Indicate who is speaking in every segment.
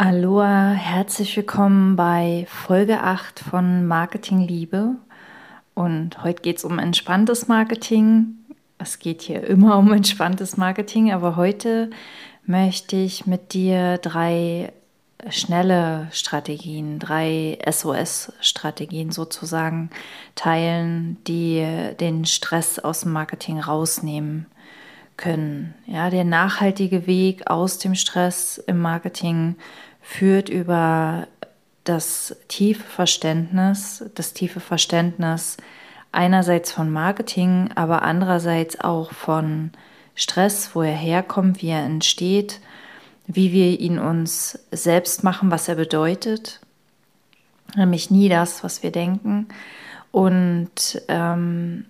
Speaker 1: Aloha, herzlich willkommen bei Folge 8 von Marketing Liebe. Und heute geht es um entspanntes Marketing. Es geht hier immer um entspanntes Marketing, aber heute möchte ich mit dir drei schnelle Strategien, drei SOS-Strategien sozusagen teilen, die den Stress aus dem Marketing rausnehmen können. Ja, der nachhaltige Weg aus dem Stress im Marketing führt über das tiefe Verständnis, das tiefe Verständnis einerseits von Marketing, aber andererseits auch von Stress, wo er herkommt, wie er entsteht, wie wir ihn uns selbst machen, was er bedeutet, nämlich nie das, was wir denken. Und ähm,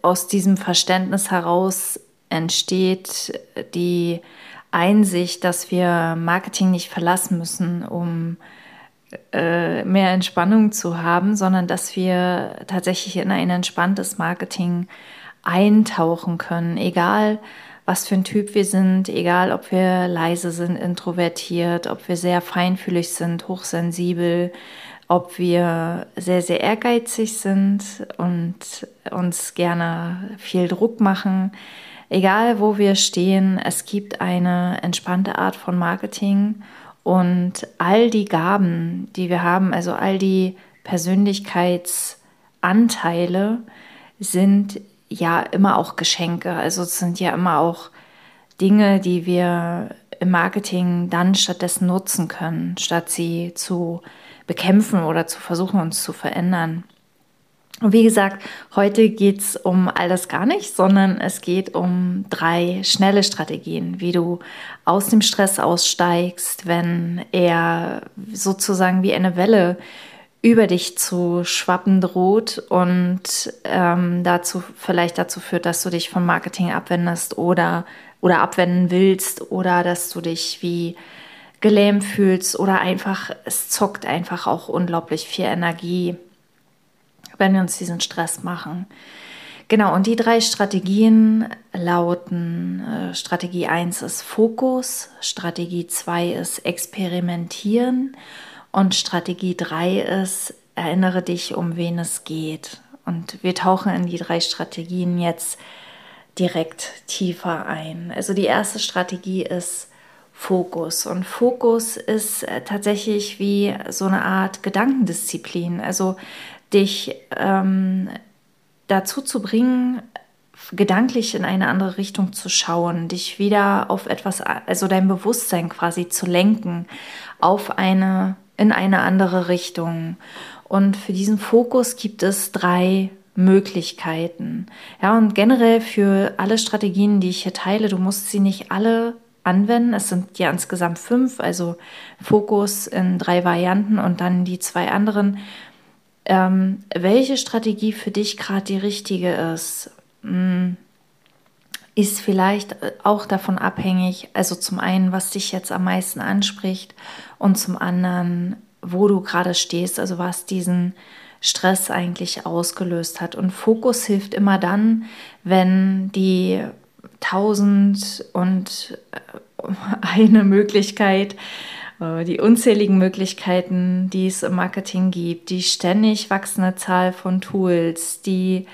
Speaker 1: aus diesem Verständnis heraus entsteht die Einsicht, dass wir Marketing nicht verlassen müssen, um äh, mehr Entspannung zu haben, sondern dass wir tatsächlich in ein entspanntes Marketing eintauchen können, egal was für ein Typ wir sind, egal ob wir leise sind, introvertiert, ob wir sehr feinfühlig sind, hochsensibel, ob wir sehr, sehr ehrgeizig sind und uns gerne viel Druck machen egal wo wir stehen, es gibt eine entspannte Art von Marketing und all die Gaben, die wir haben, also all die Persönlichkeitsanteile sind ja immer auch Geschenke. Also es sind ja immer auch Dinge, die wir im Marketing dann stattdessen nutzen können, statt sie zu bekämpfen oder zu versuchen, uns zu verändern. Und wie gesagt, heute geht es um all das gar nicht, sondern es geht um drei schnelle Strategien, wie du aus dem Stress aussteigst, wenn er sozusagen wie eine Welle über dich zu schwappen droht und ähm, dazu vielleicht dazu führt, dass du dich vom Marketing abwendest oder oder abwenden willst oder dass du dich wie gelähmt fühlst oder einfach es zockt einfach auch unglaublich viel Energie wenn wir uns diesen Stress machen. Genau, und die drei Strategien lauten, äh, Strategie 1 ist Fokus, Strategie 2 ist Experimentieren und Strategie 3 ist Erinnere dich, um wen es geht. Und wir tauchen in die drei Strategien jetzt direkt tiefer ein. Also die erste Strategie ist Fokus. Und Fokus ist äh, tatsächlich wie so eine Art Gedankendisziplin. Also dich ähm, dazu zu bringen, gedanklich in eine andere Richtung zu schauen, dich wieder auf etwas, also dein Bewusstsein quasi zu lenken auf eine, in eine andere Richtung. Und für diesen Fokus gibt es drei Möglichkeiten. Ja, und generell für alle Strategien, die ich hier teile, du musst sie nicht alle anwenden. Es sind ja insgesamt fünf, also Fokus in drei Varianten und dann die zwei anderen ähm, welche Strategie für dich gerade die richtige ist, hm, ist vielleicht äh, auch davon abhängig, also zum einen, was dich jetzt am meisten anspricht und zum anderen, wo du gerade stehst, also was diesen Stress eigentlich ausgelöst hat. Und Fokus hilft immer dann, wenn die tausend und äh, eine Möglichkeit die unzähligen Möglichkeiten, die es im Marketing gibt, die ständig wachsende Zahl von Tools, die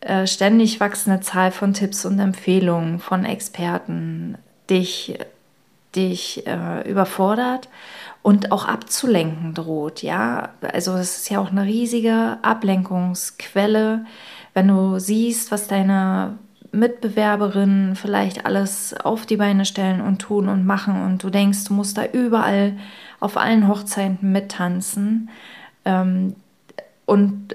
Speaker 1: äh, ständig wachsende Zahl von Tipps und Empfehlungen von Experten dich, dich äh, überfordert und auch abzulenken droht. Ja, also es ist ja auch eine riesige Ablenkungsquelle, wenn du siehst, was deine Mitbewerberinnen vielleicht alles auf die Beine stellen und tun und machen und du denkst, du musst da überall auf allen Hochzeiten mittanzen. Ähm, und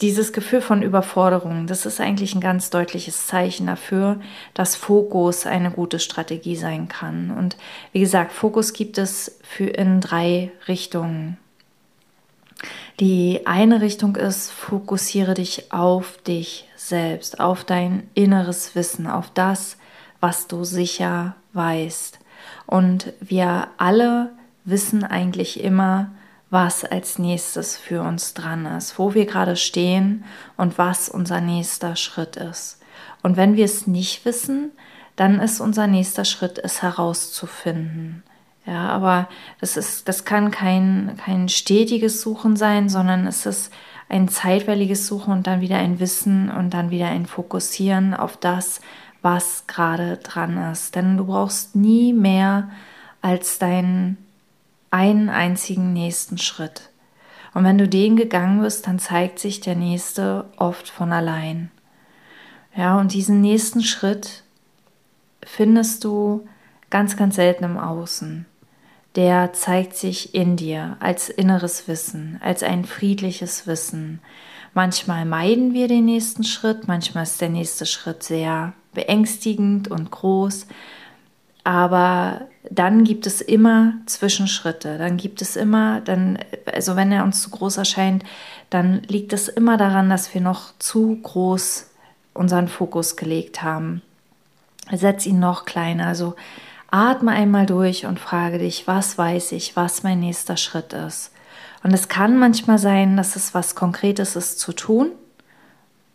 Speaker 1: dieses Gefühl von Überforderung, das ist eigentlich ein ganz deutliches Zeichen dafür, dass Fokus eine gute Strategie sein kann. Und wie gesagt, Fokus gibt es für in drei Richtungen. Die eine Richtung ist, fokussiere dich auf dich selbst, auf dein inneres Wissen, auf das, was du sicher weißt. Und wir alle wissen eigentlich immer, was als nächstes für uns dran ist, wo wir gerade stehen und was unser nächster Schritt ist. Und wenn wir es nicht wissen, dann ist unser nächster Schritt, es herauszufinden. Ja, aber das ist, das kann kein, kein stetiges Suchen sein, sondern es ist ein zeitweiliges Suchen und dann wieder ein Wissen und dann wieder ein Fokussieren auf das, was gerade dran ist. Denn du brauchst nie mehr als dein einen einzigen nächsten Schritt. Und wenn du den gegangen bist, dann zeigt sich der nächste oft von allein. Ja, und diesen nächsten Schritt findest du ganz, ganz selten im Außen. Der zeigt sich in dir als inneres Wissen, als ein friedliches Wissen. Manchmal meiden wir den nächsten Schritt, manchmal ist der nächste Schritt sehr beängstigend und groß. Aber dann gibt es immer Zwischenschritte. Dann gibt es immer, dann, also wenn er uns zu groß erscheint, dann liegt es immer daran, dass wir noch zu groß unseren Fokus gelegt haben. Setz ihn noch kleiner. Also atme einmal durch und frage dich, was weiß ich, was mein nächster Schritt ist. Und es kann manchmal sein, dass es was Konkretes ist zu tun,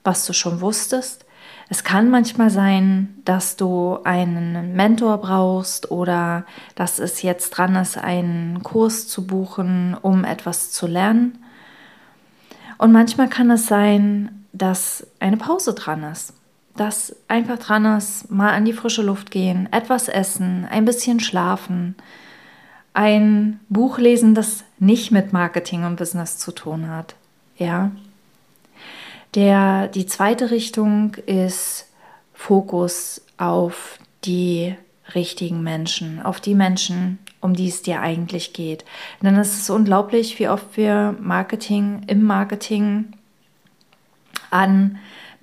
Speaker 1: was du schon wusstest. Es kann manchmal sein, dass du einen Mentor brauchst oder dass es jetzt dran ist, einen Kurs zu buchen, um etwas zu lernen. Und manchmal kann es sein, dass eine Pause dran ist. Dass einfach dran ist, mal an die frische Luft gehen, etwas essen, ein bisschen schlafen, ein Buch lesen, das nicht mit Marketing und Business zu tun hat. Ja, der, die zweite Richtung ist Fokus auf die richtigen Menschen, auf die Menschen, um die es dir eigentlich geht. Denn es ist unglaublich, wie oft wir Marketing im Marketing an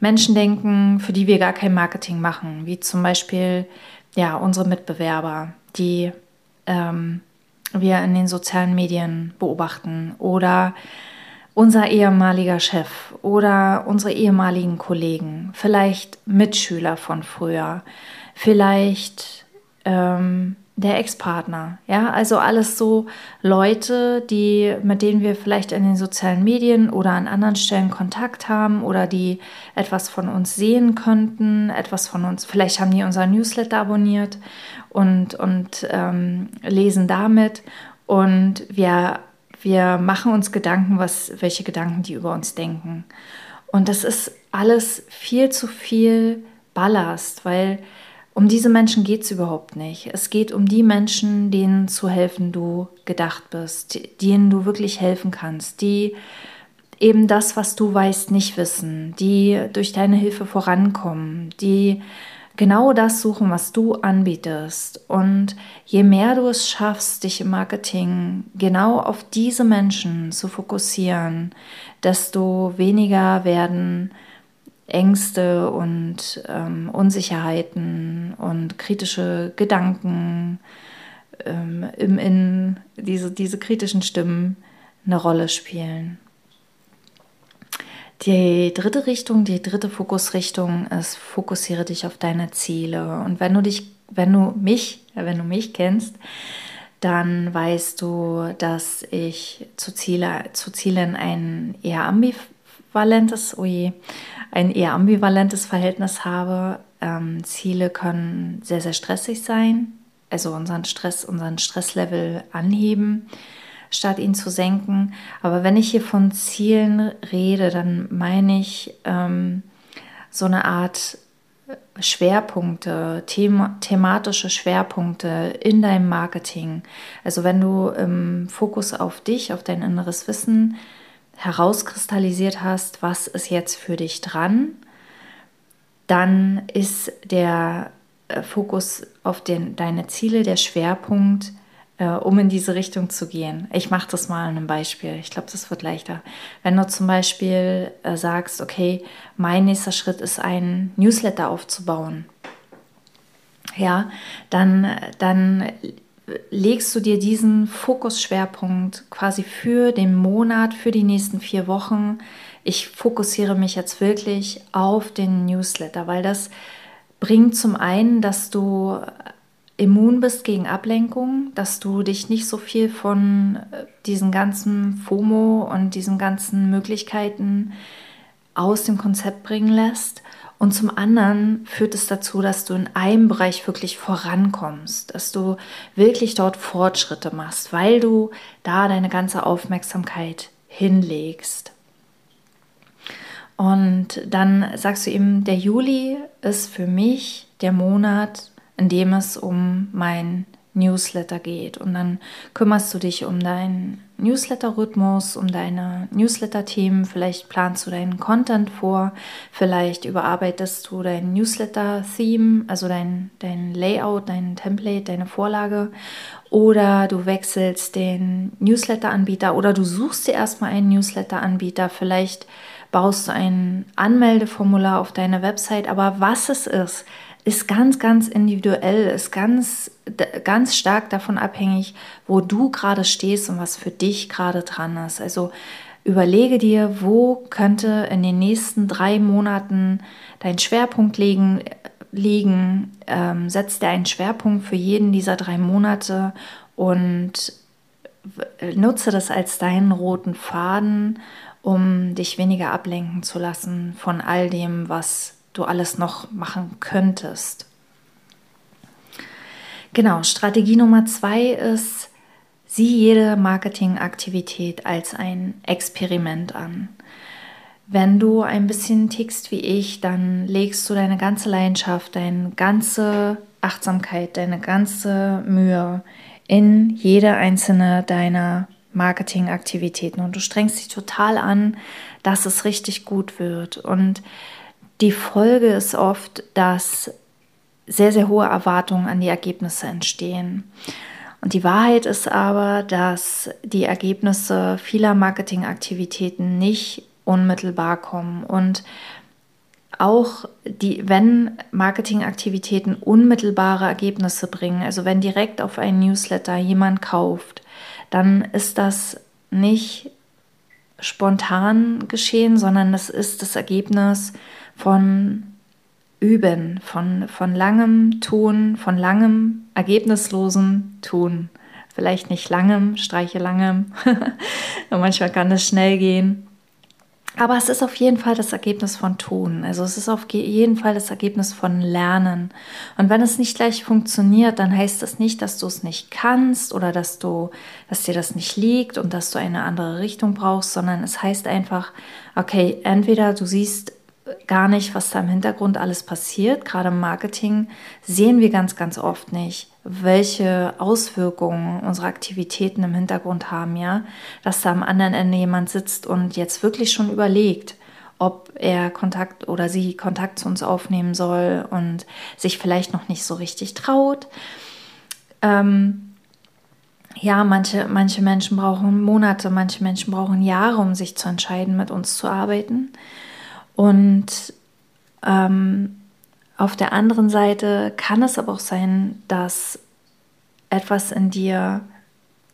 Speaker 1: Menschen denken, für die wir gar kein Marketing machen, wie zum Beispiel ja unsere Mitbewerber, die ähm, wir in den sozialen Medien beobachten oder unser ehemaliger Chef oder unsere ehemaligen Kollegen, vielleicht Mitschüler von früher, vielleicht ähm, der Ex-Partner, ja, also alles so Leute, die, mit denen wir vielleicht in den sozialen Medien oder an anderen Stellen Kontakt haben oder die etwas von uns sehen könnten, etwas von uns, vielleicht haben die unser Newsletter abonniert und, und ähm, lesen damit und wir wir machen uns Gedanken, was, welche Gedanken die über uns denken. Und das ist alles viel zu viel Ballast, weil um diese Menschen geht es überhaupt nicht. Es geht um die Menschen, denen zu helfen du gedacht bist, denen du wirklich helfen kannst, die eben das, was du weißt, nicht wissen, die durch deine Hilfe vorankommen, die genau das suchen, was du anbietest. Und je mehr du es schaffst, dich im Marketing genau auf diese Menschen zu fokussieren, desto weniger werden Ängste und ähm, Unsicherheiten und kritische Gedanken ähm, im Innen, diese, diese kritischen Stimmen eine Rolle spielen. Die dritte Richtung, die dritte Fokusrichtung ist, fokussiere dich auf deine Ziele. Und wenn du dich, wenn du mich, wenn du mich kennst, dann weißt du, dass ich zu, Ziele, zu Zielen ein eher ambivalentes, ui, ein eher ambivalentes Verhältnis habe. Ähm, Ziele können sehr, sehr stressig sein, also unseren Stress, unseren Stresslevel anheben statt ihn zu senken. Aber wenn ich hier von Zielen rede, dann meine ich ähm, so eine Art Schwerpunkte, thema thematische Schwerpunkte in deinem Marketing. Also wenn du im Fokus auf dich, auf dein inneres Wissen herauskristallisiert hast, was ist jetzt für dich dran, dann ist der äh, Fokus auf den, deine Ziele, der Schwerpunkt äh, um in diese Richtung zu gehen. Ich mache das mal an einem Beispiel. Ich glaube, das wird leichter. Wenn du zum Beispiel äh, sagst, okay, mein nächster Schritt ist, ein Newsletter aufzubauen. Ja, dann, dann legst du dir diesen Fokusschwerpunkt quasi für den Monat, für die nächsten vier Wochen. Ich fokussiere mich jetzt wirklich auf den Newsletter, weil das bringt zum einen, dass du immun bist gegen Ablenkung, dass du dich nicht so viel von äh, diesen ganzen FOMO und diesen ganzen Möglichkeiten aus dem Konzept bringen lässt. Und zum anderen führt es dazu, dass du in einem Bereich wirklich vorankommst, dass du wirklich dort Fortschritte machst, weil du da deine ganze Aufmerksamkeit hinlegst. Und dann sagst du ihm, der Juli ist für mich der Monat, in dem es um mein Newsletter geht. Und dann kümmerst du dich um deinen Newsletter-Rhythmus, um deine Newsletter-Themen. Vielleicht planst du deinen Content vor, vielleicht überarbeitest du dein Newsletter-Theme, also dein, dein Layout, dein Template, deine Vorlage. Oder du wechselst den Newsletter-Anbieter oder du suchst dir erstmal einen Newsletter-Anbieter. Vielleicht baust du ein Anmeldeformular auf deine Website. Aber was es ist, ist ganz, ganz individuell, ist ganz, ganz stark davon abhängig, wo du gerade stehst und was für dich gerade dran ist. Also überlege dir, wo könnte in den nächsten drei Monaten dein Schwerpunkt liegen, liegen ähm, setz dir einen Schwerpunkt für jeden dieser drei Monate und nutze das als deinen roten Faden, um dich weniger ablenken zu lassen von all dem, was du alles noch machen könntest. Genau, Strategie Nummer zwei ist, sieh jede Marketingaktivität als ein Experiment an. Wenn du ein bisschen tickst wie ich, dann legst du deine ganze Leidenschaft, deine ganze Achtsamkeit, deine ganze Mühe in jede einzelne deiner Marketingaktivitäten und du strengst dich total an, dass es richtig gut wird. Und die Folge ist oft, dass sehr, sehr hohe Erwartungen an die Ergebnisse entstehen. Und die Wahrheit ist aber, dass die Ergebnisse vieler Marketingaktivitäten nicht unmittelbar kommen und auch die, wenn Marketingaktivitäten unmittelbare Ergebnisse bringen, also wenn direkt auf einen Newsletter jemand kauft, dann ist das nicht spontan geschehen, sondern das ist das Ergebnis von Üben, von, von langem Tun, von langem, ergebnislosem Tun. Vielleicht nicht langem, streiche langem. manchmal kann es schnell gehen. Aber es ist auf jeden Fall das Ergebnis von Tun. Also es ist auf jeden Fall das Ergebnis von Lernen. Und wenn es nicht gleich funktioniert, dann heißt das nicht, dass du es nicht kannst oder dass du, dass dir das nicht liegt und dass du eine andere Richtung brauchst, sondern es heißt einfach, okay, entweder du siehst gar nicht, was da im Hintergrund alles passiert. Gerade im Marketing sehen wir ganz, ganz oft nicht, welche Auswirkungen unsere Aktivitäten im Hintergrund haben, ja. Dass da am anderen Ende jemand sitzt und jetzt wirklich schon überlegt, ob er Kontakt oder sie Kontakt zu uns aufnehmen soll und sich vielleicht noch nicht so richtig traut. Ähm, ja, manche, manche Menschen brauchen Monate, manche Menschen brauchen Jahre, um sich zu entscheiden, mit uns zu arbeiten. Und ähm, auf der anderen Seite kann es aber auch sein, dass etwas in dir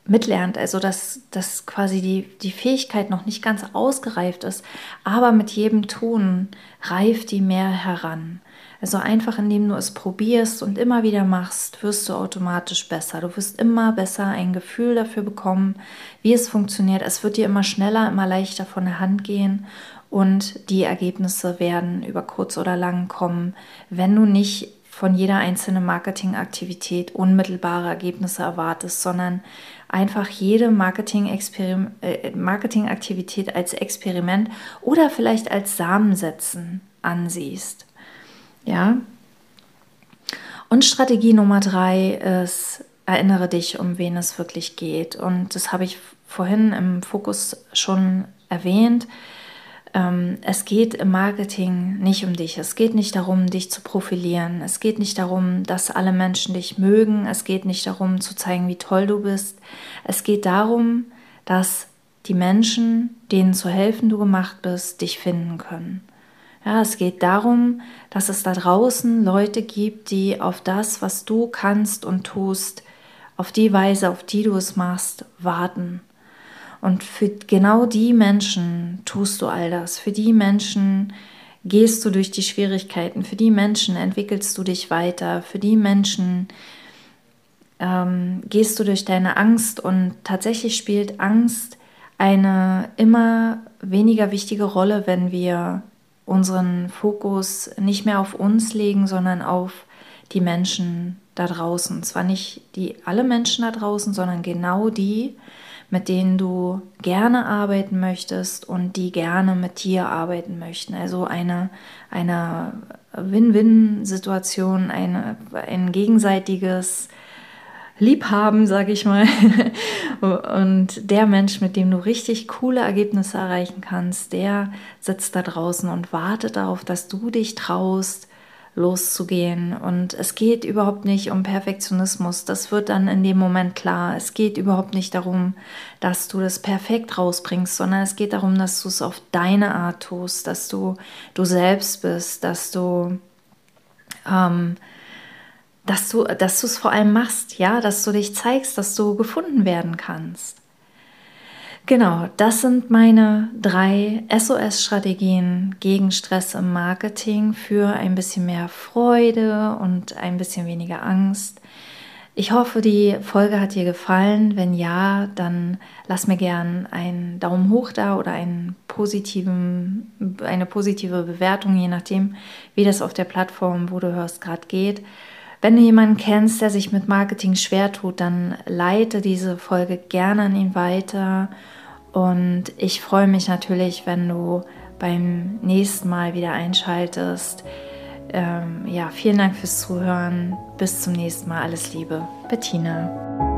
Speaker 1: mitlernt, also dass, dass quasi die, die Fähigkeit noch nicht ganz ausgereift ist, aber mit jedem Tun reift die mehr heran. Also einfach indem du es probierst und immer wieder machst, wirst du automatisch besser. Du wirst immer besser ein Gefühl dafür bekommen, wie es funktioniert. Es wird dir immer schneller, immer leichter von der Hand gehen und die Ergebnisse werden über kurz oder lang kommen, wenn du nicht von jeder einzelnen Marketingaktivität unmittelbare Ergebnisse erwartest, sondern einfach jede äh, Marketingaktivität als Experiment oder vielleicht als Samensetzen ansiehst. Ja. Und Strategie Nummer drei ist, erinnere dich, um wen es wirklich geht. Und das habe ich vorhin im Fokus schon erwähnt ähm, es geht im Marketing nicht um dich. Es geht nicht darum, dich zu profilieren. Es geht nicht darum, dass alle Menschen dich mögen. Es geht nicht darum, zu zeigen, wie toll du bist. Es geht darum, dass die Menschen, denen zu helfen du gemacht bist, dich finden können. Ja, es geht darum, dass es da draußen Leute gibt, die auf das, was du kannst und tust, auf die Weise, auf die du es machst, warten. Und für genau die Menschen tust du all das. Für die Menschen gehst du durch die Schwierigkeiten. Für die Menschen entwickelst du dich weiter. Für die Menschen ähm, gehst du durch deine Angst. Und tatsächlich spielt Angst eine immer weniger wichtige Rolle, wenn wir unseren Fokus nicht mehr auf uns legen, sondern auf die Menschen da draußen. Zwar nicht die alle Menschen da draußen, sondern genau die, mit denen du gerne arbeiten möchtest und die gerne mit dir arbeiten möchten. Also eine, eine Win-Win-Situation, eine, ein gegenseitiges Liebhaben, sage ich mal. und der Mensch, mit dem du richtig coole Ergebnisse erreichen kannst, der sitzt da draußen und wartet darauf, dass du dich traust, loszugehen. Und es geht überhaupt nicht um Perfektionismus. Das wird dann in dem Moment klar. Es geht überhaupt nicht darum, dass du das perfekt rausbringst, sondern es geht darum, dass du es auf deine Art tust, dass du du selbst bist, dass du ähm, dass du dass es vor allem machst, ja, dass du dich zeigst, dass du gefunden werden kannst. Genau, das sind meine drei SOS-Strategien gegen Stress im Marketing für ein bisschen mehr Freude und ein bisschen weniger Angst. Ich hoffe, die Folge hat dir gefallen. Wenn ja, dann lass mir gern einen Daumen hoch da oder einen positiven, eine positive Bewertung, je nachdem, wie das auf der Plattform, wo du hörst, gerade geht. Wenn du jemanden kennst, der sich mit Marketing schwer tut, dann leite diese Folge gerne an ihn weiter und ich freue mich natürlich, wenn du beim nächsten Mal wieder einschaltest. Ähm, ja, vielen Dank fürs Zuhören. Bis zum nächsten Mal. Alles Liebe. Bettina.